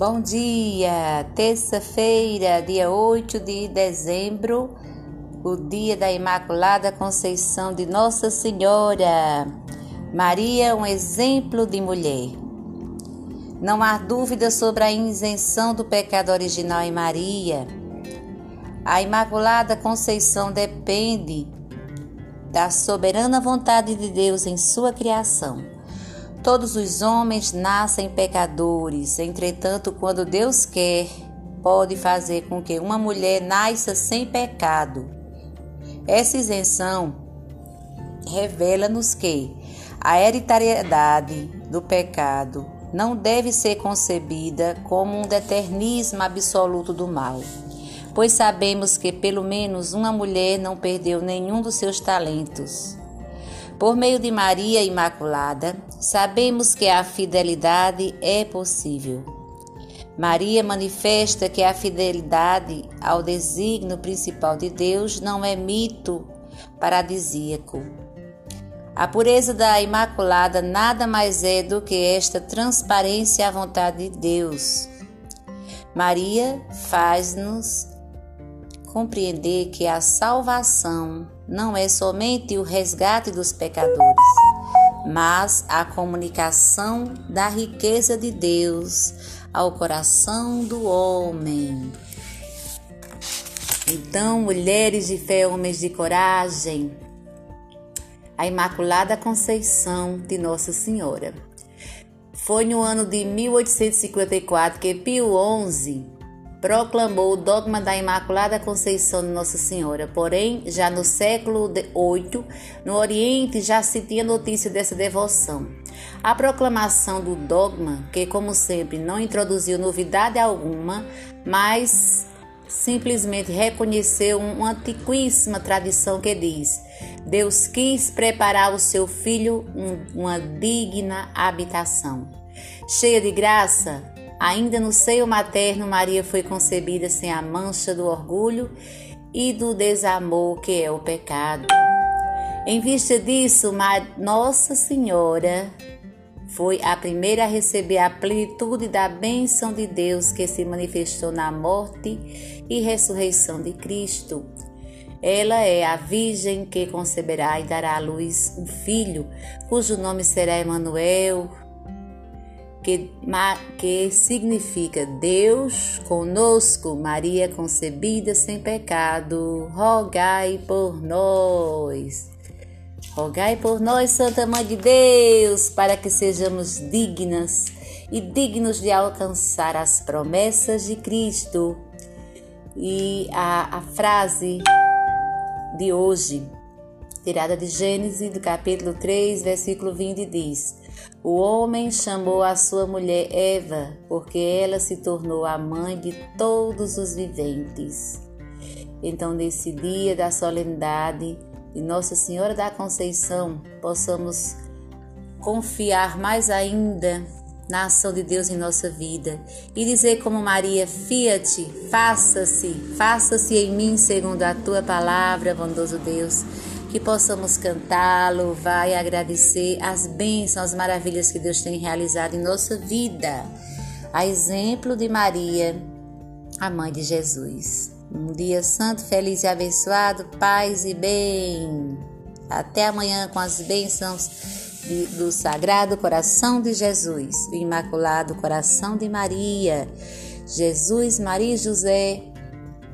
Bom dia! Terça-feira, dia 8 de dezembro, o dia da Imaculada Conceição de Nossa Senhora. Maria, um exemplo de mulher. Não há dúvida sobre a isenção do pecado original em Maria. A Imaculada Conceição depende da soberana vontade de Deus em sua criação. Todos os homens nascem pecadores, entretanto, quando Deus quer, pode fazer com que uma mulher nasça sem pecado. Essa isenção revela-nos que a hereditariedade do pecado não deve ser concebida como um determinismo absoluto do mal, pois sabemos que pelo menos uma mulher não perdeu nenhum dos seus talentos. Por meio de Maria Imaculada, sabemos que a fidelidade é possível. Maria manifesta que a fidelidade ao desígnio principal de Deus não é mito paradisíaco. A pureza da Imaculada nada mais é do que esta transparência à vontade de Deus. Maria faz-nos compreender que a salvação não é somente o resgate dos pecadores, mas a comunicação da riqueza de Deus ao coração do homem. Então, mulheres de fé, homens de coragem, a Imaculada Conceição de Nossa Senhora. Foi no ano de 1854 que Pio XI proclamou o dogma da Imaculada Conceição de Nossa Senhora. Porém, já no século VIII, no Oriente já se tinha notícia dessa devoção. A proclamação do dogma, que como sempre não introduziu novidade alguma, mas simplesmente reconheceu uma antiquíssima tradição que diz: Deus quis preparar o seu filho uma digna habitação. Cheia de graça, Ainda no seio materno, Maria foi concebida sem a mancha do orgulho e do desamor que é o pecado. Em vista disso, Nossa Senhora foi a primeira a receber a plenitude da bênção de Deus que se manifestou na morte e ressurreição de Cristo. Ela é a Virgem que conceberá e dará à luz um filho, cujo nome será Emanuel, que, que significa Deus conosco, Maria concebida sem pecado, rogai por nós. Rogai por nós, Santa Mãe de Deus, para que sejamos dignas e dignos de alcançar as promessas de Cristo. E a, a frase de hoje, tirada de Gênesis, do capítulo 3, versículo 20, diz: o homem chamou a sua mulher Eva, porque ela se tornou a mãe de todos os viventes. Então, nesse dia da solenidade de Nossa Senhora da Conceição, possamos confiar mais ainda na ação de Deus em nossa vida e dizer como Maria, fiat, faça-se, faça-se em mim segundo a tua palavra, bondoso Deus que possamos cantar, louvar e agradecer as bênçãos, as maravilhas que Deus tem realizado em nossa vida. A exemplo de Maria, a mãe de Jesus. Um dia santo, feliz e abençoado, paz e bem. Até amanhã com as bênçãos do Sagrado Coração de Jesus, do Imaculado Coração de Maria. Jesus, Maria e José,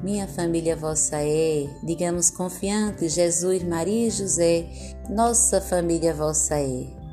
minha família vossa é, digamos confiante, Jesus, Maria e José, nossa família vossa é.